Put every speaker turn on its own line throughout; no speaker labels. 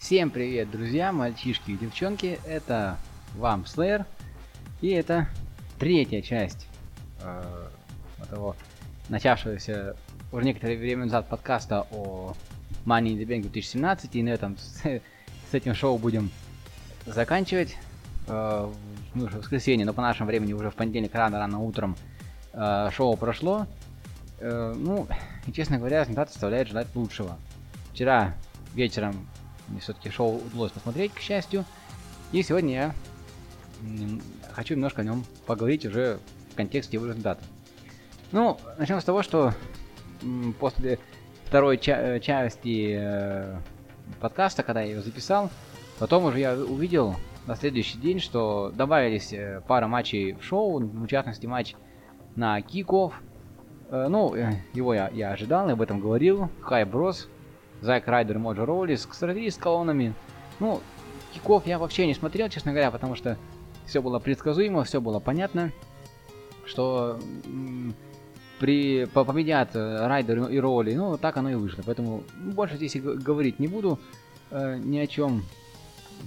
Всем привет, друзья, мальчишки и девчонки. Это вам Slayer. И это третья часть э, этого начавшегося уже некоторое время назад подкаста о Money in the Bank 2017. И на этом с, с этим шоу будем заканчивать. Э, ну, уже воскресенье, но по нашему времени уже в понедельник рано-рано утром шоу прошло. Э, ну, честно говоря, результат оставляет желать лучшего. Вчера вечером мне все-таки шоу удалось посмотреть, к счастью. И сегодня я хочу немножко о нем поговорить уже в контексте его результата. Ну, начнем с того, что после второй ча- э, части э, подкаста, когда я его записал, потом уже я увидел на следующий день, что добавились э, пара матчей в шоу, в частности матч на киков. Э, ну, э, его я, я ожидал, я об этом говорил. Хай Брос, Зайк Райдер, Моджо Роулис, кстати, с колоннами. Ну, киков я вообще не смотрел, честно говоря, потому что все было предсказуемо, все было понятно, что при по- победят э, Райдер и Роули, ну, так оно и вышло. Поэтому больше здесь и говорить не буду э, ни о чем.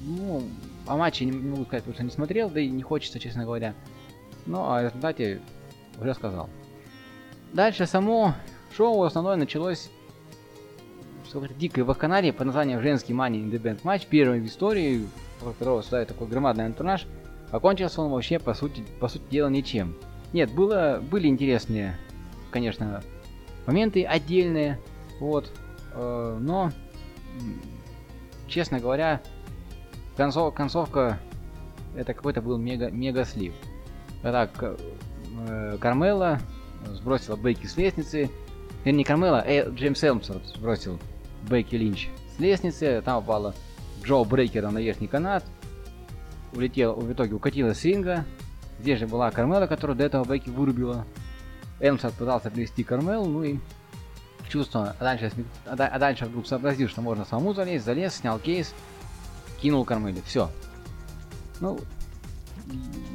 Ну, о матче не могу сказать, потому что не смотрел, да и не хочется, честно говоря. Ну, а о результате уже сказал. Дальше само шоу основное началось с дикой вакханалии под названием «Женский Money in the Bank матч», первый в истории, у которого создает такой громадный антураж, окончился он вообще, по сути, по сути дела, ничем. Нет, было, были интересные, конечно, моменты отдельные, вот, э, но, честно говоря, концов, концовка, это какой-то был мега, мега слив. Когда К- э, Кармела сбросила Бейки с лестницы, вернее, не Кармела, э, Джеймс Элмсворт сбросил Бейки Линч с лестницы, там упала Джо Брейкера на верхний канат, улетел, в итоге укатилась с ринга, здесь же была Кармела, которую до этого Бейки вырубила. Элмсворт пытался привести Кармел, ну и чувство, а дальше, а а дальше вдруг сообразил, что можно самому залезть, залез, снял кейс, кинул Кармеле, все. Ну,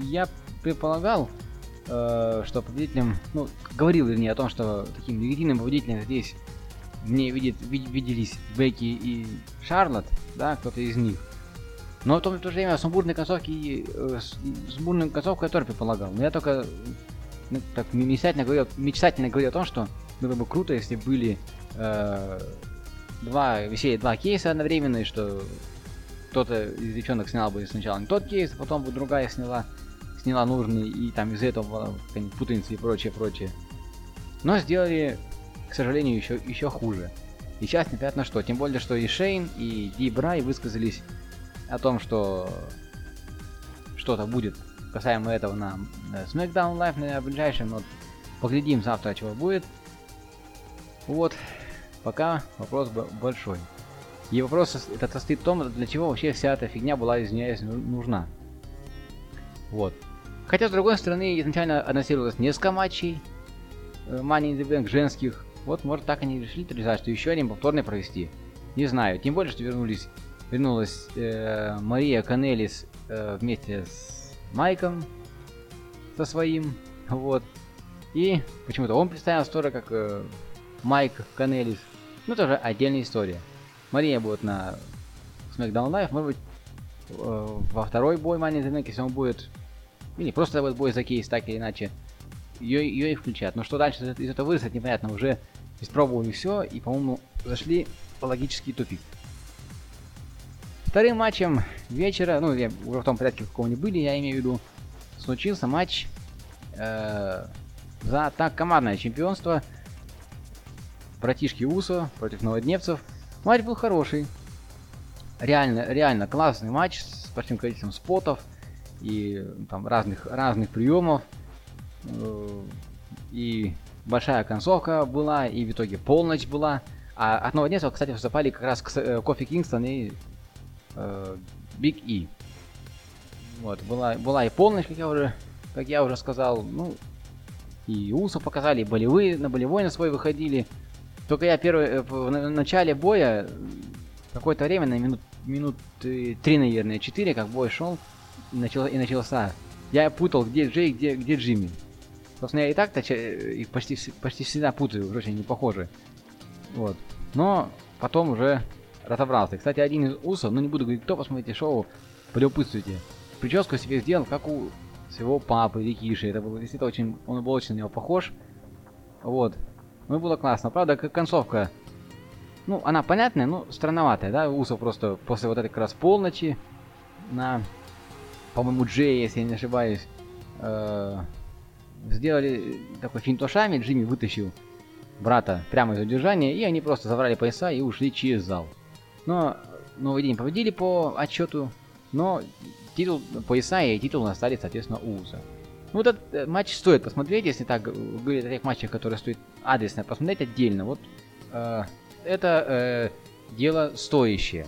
я предполагал, э, что победителем, ну, говорил вернее о том, что таким легитимным победителем здесь мне видит, вид- виделись Бекки и Шарлот, да, кто-то из них. Но в то, в то же время сумбурной концовки, э, сумбурную концовку я тоже предполагал. Но я только ну, так мечтательно говорил, мечтательно говорил о том, что было бы круто, если были э, два, висели два кейса одновременно, и что кто-то из девчонок снял бы сначала не тот кейс, а потом бы другая сняла, сняла нужный, и там из-за этого какая-нибудь путаница и прочее, прочее. Но сделали, к сожалению, еще, еще хуже. И сейчас непонятно что. Тем более, что и Шейн, и Ди Брай высказались о том, что что-то будет касаемо этого на э, SmackDown Live на ближайшем. Вот поглядим завтра, чего будет. Вот. Пока вопрос большой. И вопрос этот состоит в том, для чего вообще вся эта фигня была, извиняюсь, ну- нужна. Вот. Хотя, с другой стороны, изначально анонсировалось несколько матчей э, Money in the Bank женских. Вот, может, так они решили реализовать, что еще один повторный провести. Не знаю. Тем более, что вернулись, вернулась э, Мария Канелис э, вместе с Майком со своим. Вот. И почему-то он представился тоже как э, Майк Канелис. Ну, тоже отдельная история. Мария будет на SmackDown Live, может быть, э, во второй бой Money in the Bank, если он будет... Или просто будет бой за кейс, так или иначе. Ее, ее и включат. Но что дальше из, этого вырастет, непонятно. Уже испробовали все и, по-моему, зашли в логический тупик. Вторым матчем вечера, ну, я уже в том порядке, в каком они были, я имею в виду, случился матч э, за так командное чемпионство братишки Усо против новодневцев. Матч был хороший. Реально, реально классный матч с большим количеством спотов и там разных, разных приемов. Э, И большая концовка была, и в итоге полночь была. А от новодневцев, кстати, выступали как раз э, Кофи Кингстон и э, Биг И. Вот, была, была и полночь, как я уже, как я уже сказал. Ну, и Усо показали, и болевые, на болевой на свой выходили. Только я первый, э, в на- начале боя, э, какое-то время, на минут, минут э, три, наверное, четыре, как бой шел, и, начал, и начался. Я путал, где Джей, где, где Джимми. Собственно, я и так-то ча- их почти, почти всегда путаю, очень не похожи. Вот. Но потом уже разобрался. Кстати, один из усов, ну не буду говорить, кто, посмотрите шоу, полюбопытствуйте. Прическу себе сделал, как у своего папы, Рикиши. Это было действительно очень, он был очень на него похож. Вот. Ну было классно. Правда, как концовка, ну, она понятная, но странноватая, да? Усов просто после вот этой как раз полночи на, по-моему, Джей, если я не ошибаюсь, э, сделали такой финтошами, Джимми вытащил брата прямо из удержания, и они просто забрали пояса и ушли через зал. Но новый день победили по отчету, но титул, пояса и титул остались, соответственно, у Уса. Ну, этот э, матч стоит посмотреть, если так говорить о тех матчах, которые стоит адресно посмотреть отдельно. Вот э, это э, дело стоящее.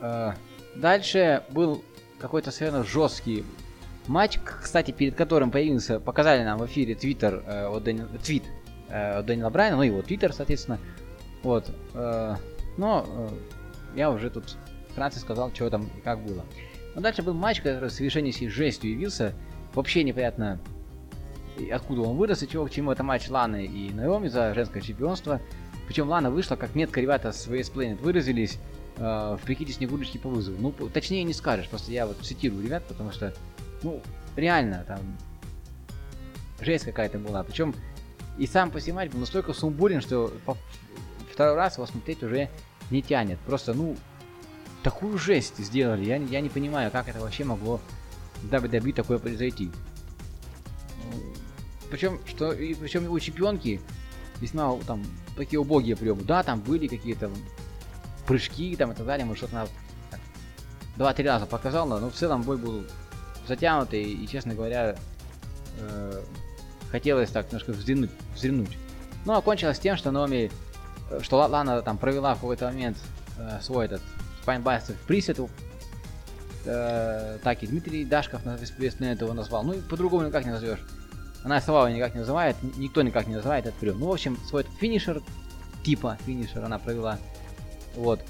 Э, дальше был какой-то совершенно жесткий матч, кстати, перед которым появился, показали нам в эфире твиттер э, твит э, от Дэниела Брайана, ну и его твиттер, соответственно. Вот. э, но э, я уже тут вкратце сказал, что там и как было. Но дальше был матч, который совершенно сей жестью явился. Вообще непонятно, откуда он вырос и чего к чему. Это матч Ланы и Наоми за женское чемпионство. Причем Лана вышла, как метко ребята с VS Planet выразились, в прикиде Снегурочки по вызову. Ну, точнее не скажешь, просто я вот цитирую ребят, потому что, ну, реально, там, жесть какая-то была. Причем и сам по себе был настолько сумбурен, что по- второй раз его смотреть уже не тянет. Просто, ну, такую жесть сделали. Я, я не понимаю, как это вообще могло в WWE такое произойти. Причем, что, и, причем его чемпионки весьма там такие убогие приемы. Да, там были какие-то прыжки там и так далее, может что-то так два-три раза показала, но в целом бой был затянутый и, честно говоря, э, хотелось так немножко взглянуть, взглянуть. Ну, окончилось тем, что Номи, э, что Ла- Лана там провела в какой-то момент э, свой этот спайнбастер в присету, э, так и Дмитрий Дашков Весплесне его назвал, ну и по-другому никак не назовешь. Она его никак не называет, никто никак не называет этот прием. Ну, в общем, свой этот финишер, типа финишер она провела. Вот.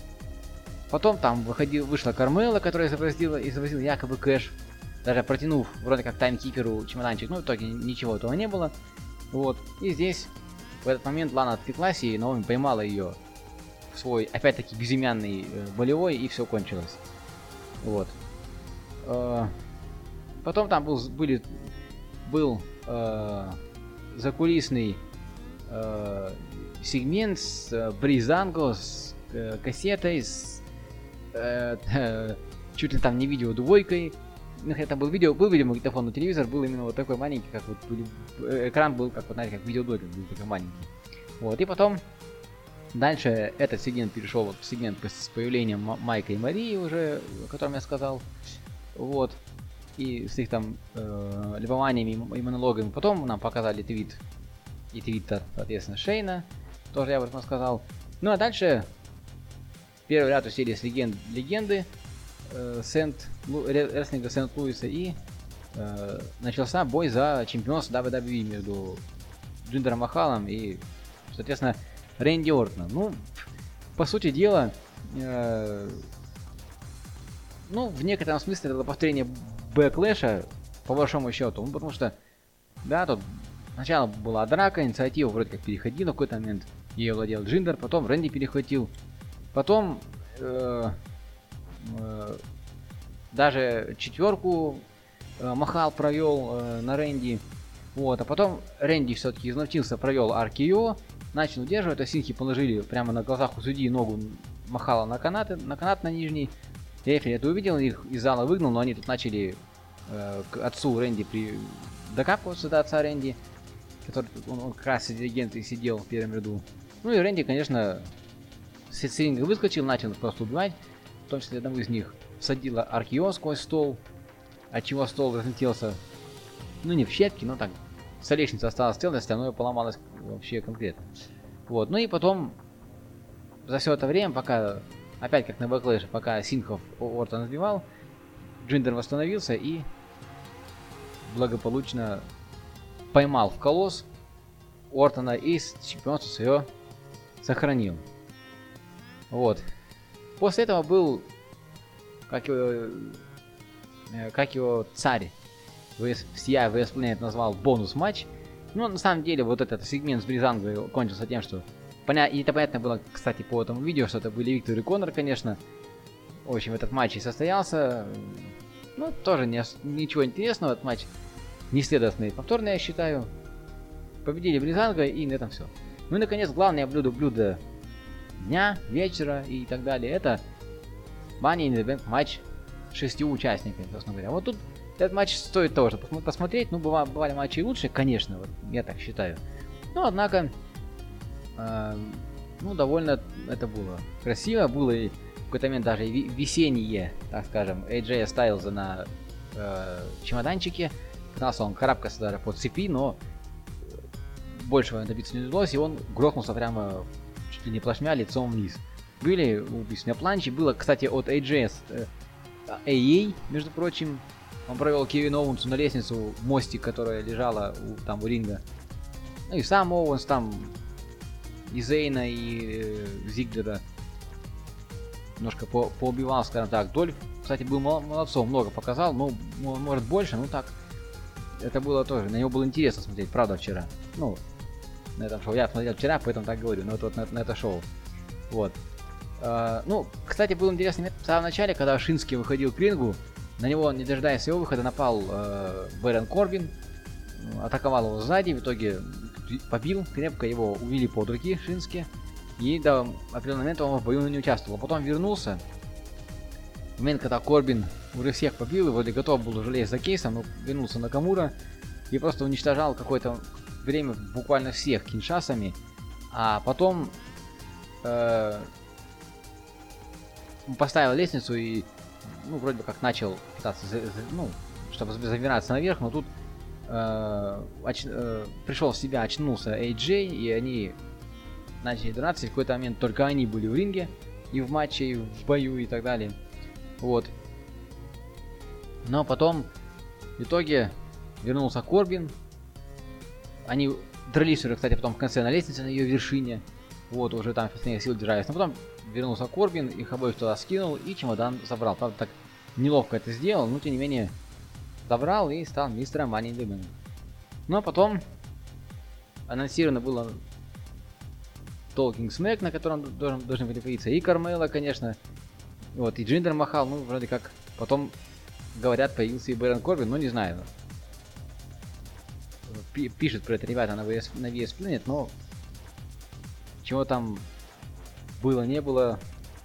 Потом там выходил, вышла Кармела, которая изобразила, изобразила якобы кэш, даже протянув вроде как таймкиперу чемоданчик, но в итоге ничего этого не было. Вот. И здесь в этот момент Лана отвлеклась, и Наоми поймала ее в свой, опять-таки, безымянный э, болевой, и все кончилось. Вот. Э, Потом там был, были, был э, закулисный э, сегмент с э, Бризанго, с э, кассетой, с э, э, чуть ли там не видео двойкой. Ну, это был видео, был видеомагнитофон, но телевизор был именно вот такой маленький, как вот э, экран был, как вот, знаете, как видеодойка, был такой маленький. Вот, и потом дальше этот сегмент перешел вот в сегмент с появлением Ма- Майка и Марии уже, о котором я сказал. Вот. И с их там э, любованиями и монологами. Потом нам показали твит и твиттер, соответственно, Шейна. Тоже я об этом сказал. Ну а дальше первый ряд усилий с легенд, легенды э, Сент, Лу- ре- рестлинга Сент-Луиса и э, начался бой за чемпионство WWE между Джиндером Махалом и, соответственно, Рэнди Ортоном. Ну, по сути дела, э, ну, в некотором смысле это повторение Backlash а, по большому счету. Ну, потому что, да, тут сначала была драка, инициатива вроде как переходила в какой-то момент. Ей владел Джиндер, потом Рэнди перехватил. Потом э, э, даже четверку э, Махал провел на Рэнди. Вот, а потом Рэнди все-таки изловчился, провел RKO, начал удерживать, а Синхи положили прямо на глазах у судьи ногу Махала на канат, на канат на нижний. Рефери это увидел, их из зала выгнал, но они тут начали к отцу Рэнди при... докапываться до отца Рэнди, который он, он как раз среди легенды сидел в первом ряду. Ну и Рэнди, конечно, с с ринга выскочил, начал просто убивать, в том числе одного из них всадила Аркион сквозь стол, от чего стол разлетелся, ну не в щепки, но так, столешница осталась целой, остальное поломалось вообще конкретно. Вот, ну и потом, за все это время, пока, опять как на Backlash е, пока Сингхов Ортон сбивал, Джиндер восстановился и благополучно поймал в Khallas Ортона и чемпионство свое сохранил. Вот. После этого был, как его, э, как его царь, всея VS Planet назвал бонус матч Ну, на самом деле, вот этот сегмент с Бризангой кончился тем, что... Поня... И это понятно было, кстати, по этому видео, что это были Виктор и Конор, конечно. В общем, этот матч и состоялся. Ну, тоже не... ничего интересного, этот матч неследостный. Повторный, я считаю. Победили Бризанга, и на этом все. Ну и, наконец, главное блюдо блюдо дня, вечера и так далее. Это Money in the Bank матч с шестью участниками, собственно говоря. Вот тут этот матч стоит того, чтобы посмо- посмотреть. Ну, быва- бывали матчи и лучше, конечно, вот, я так считаю. Но, однако, эм, ну, довольно это было красиво. Было и в какой-то момент даже весеннее, так скажем, AJ Стайлза на э, чемоданчике. Пытался он карабкаться даже по цепи, но большего добиться не удалось, и он грохнулся прямо чуть ли не плашмя лицом вниз. Были убийственные планчи, было, кстати, от AJ, э, AA, между прочим, он провел Кевин Оуэнсу на лестницу, мостик, которая лежала у, там у ринга. Ну и сам Оуэнс там, и Зейна, и э, Зиглера немножко по поубивал, скажем так. Дольф, кстати, был мол- молодцом, много показал, ну, мо- может больше, ну так. Это было тоже, на него было интересно смотреть, правда, вчера. Ну, на этом шоу. Я смотрел вчера, поэтому так говорю, но вот, вот на, на это шоу. Вот. А, ну, кстати, был интересный момент в самом начале, когда Шинский выходил к рингу, на него, не дожидаясь его выхода, напал э, Бэрон Корбин, атаковал его сзади, в итоге побил, крепко его увели под руки Шински, и до определенного момента он в бою не участвовал. А потом вернулся, в момент, когда Корбин уже всех побил и вроде готов был уже лезть за кейсом, но вернулся на Камура и просто уничтожал какое-то время буквально всех киншасами, а потом э, поставил лестницу и ну, вроде бы как начал пытаться, ну, чтобы забираться наверх, но тут э, оч- э, пришел в себя, очнулся AJ, и они начали драться, и в какой-то момент только они были в ринге, и в матче, и в бою, и так далее. Вот. Но потом, в итоге, вернулся Корбин. Они дрались уже, кстати, потом в конце на лестнице, на ее вершине. Вот, уже там последних сил держались. Но потом вернулся Корбин, их обоих туда скинул и чемодан забрал. Правда, так неловко это сделал, но тем не менее забрал и стал мистером in the Bank. Ну а потом анонсировано было Talking Smack, на котором должен, должен были появиться и Кармела, конечно. Вот, и Джиндер махал, ну, вроде как потом, говорят, появился и Бэрон Корбин, но не знаю. Пи- пишет про это ребята на VS, на VS Planet, но чего там было, не было,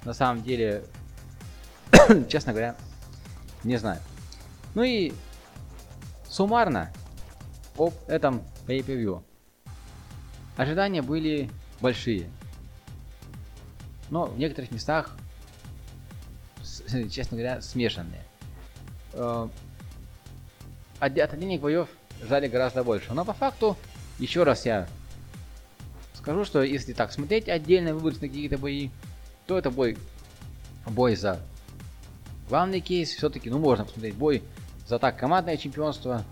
на самом деле, честно говоря, не знаю. Ну и суммарно об этом pay-per-view. Ожидания были большие. Но в некоторых местах, честно говоря, смешанные. Э, От, от денег боев ждали гораздо больше. Но по факту, еще раз я скажу, что если так смотреть отдельно, выбрать на какие-то бои, то это бой, бой за главный кейс. Все-таки, ну, можно посмотреть бой за так командное чемпионство.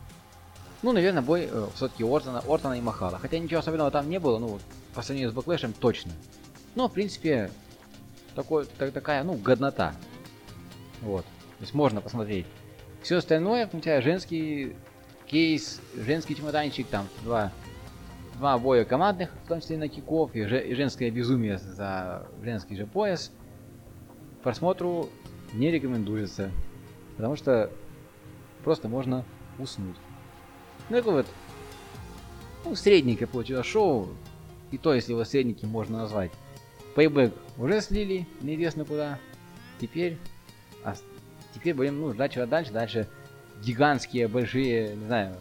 Ну, наверное, бой э, все-таки Ортона, Ортона и Махала. Хотя ничего особенного там не было, ну, по сравнению с Бэклэшем точно. Но, в принципе, такой, так- такая, ну, годнота. Вот. То есть можно посмотреть. Все остальное, включая женский кейс, женский чемоданчик, там два, два боя командных, в том числе на киков, и, же- и женское безумие за женский же пояс, просмотру не рекомендуется. Потому что просто можно уснуть. Ну, такое вот, ну, средненькое получилось шоу, и то, если его средненьким можно назвать. Пейбэк уже слили, неизвестно куда. Теперь, а, теперь будем ну, ждать чего дальше. Дальше гигантские, большие, не знаю,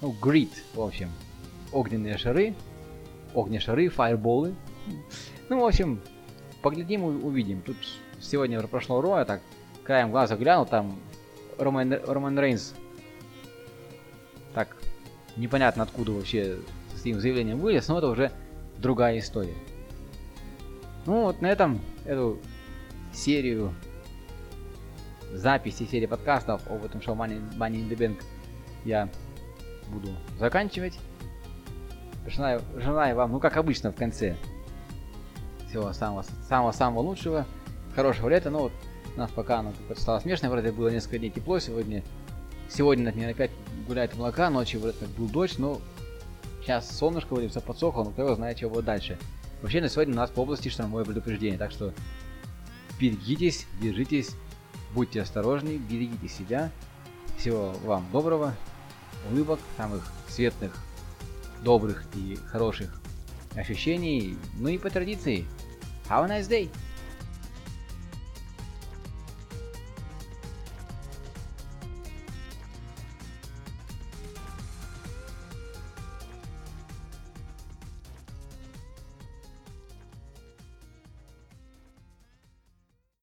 ну, грит, в общем. Огненные шары, огнешары, фаерболы. Ну, в общем, поглядим увидим. Тут сегодня прошло Ро, я так краем глаза глянул, там Роман, Роман Рейнс так непонятно откуда вообще с этим заявлением вылез, но это уже другая история. Ну вот на этом эту серию записи, серии подкастов об этом шоу Money, Money in the Bank я буду заканчивать. Желаю, желаю вам, ну как обычно в конце, всего самого самого самого лучшего, хорошего лета. Ну вот у нас пока оно стало смешно, вроде было несколько дней тепло сегодня. Сегодня над ней опять гуляет молока, ночью вроде как был дождь, но Сейчас солнышко вроде все подсохло, но кто его знает, что будет дальше. Вообще на сегодня у нас по области штормовое предупреждение, так что берегитесь, держитесь, будьте осторожны, берегите себя. Всего вам доброго, улыбок, самых светлых, добрых и хороших ощущений. Ну и по традиции, have a nice day!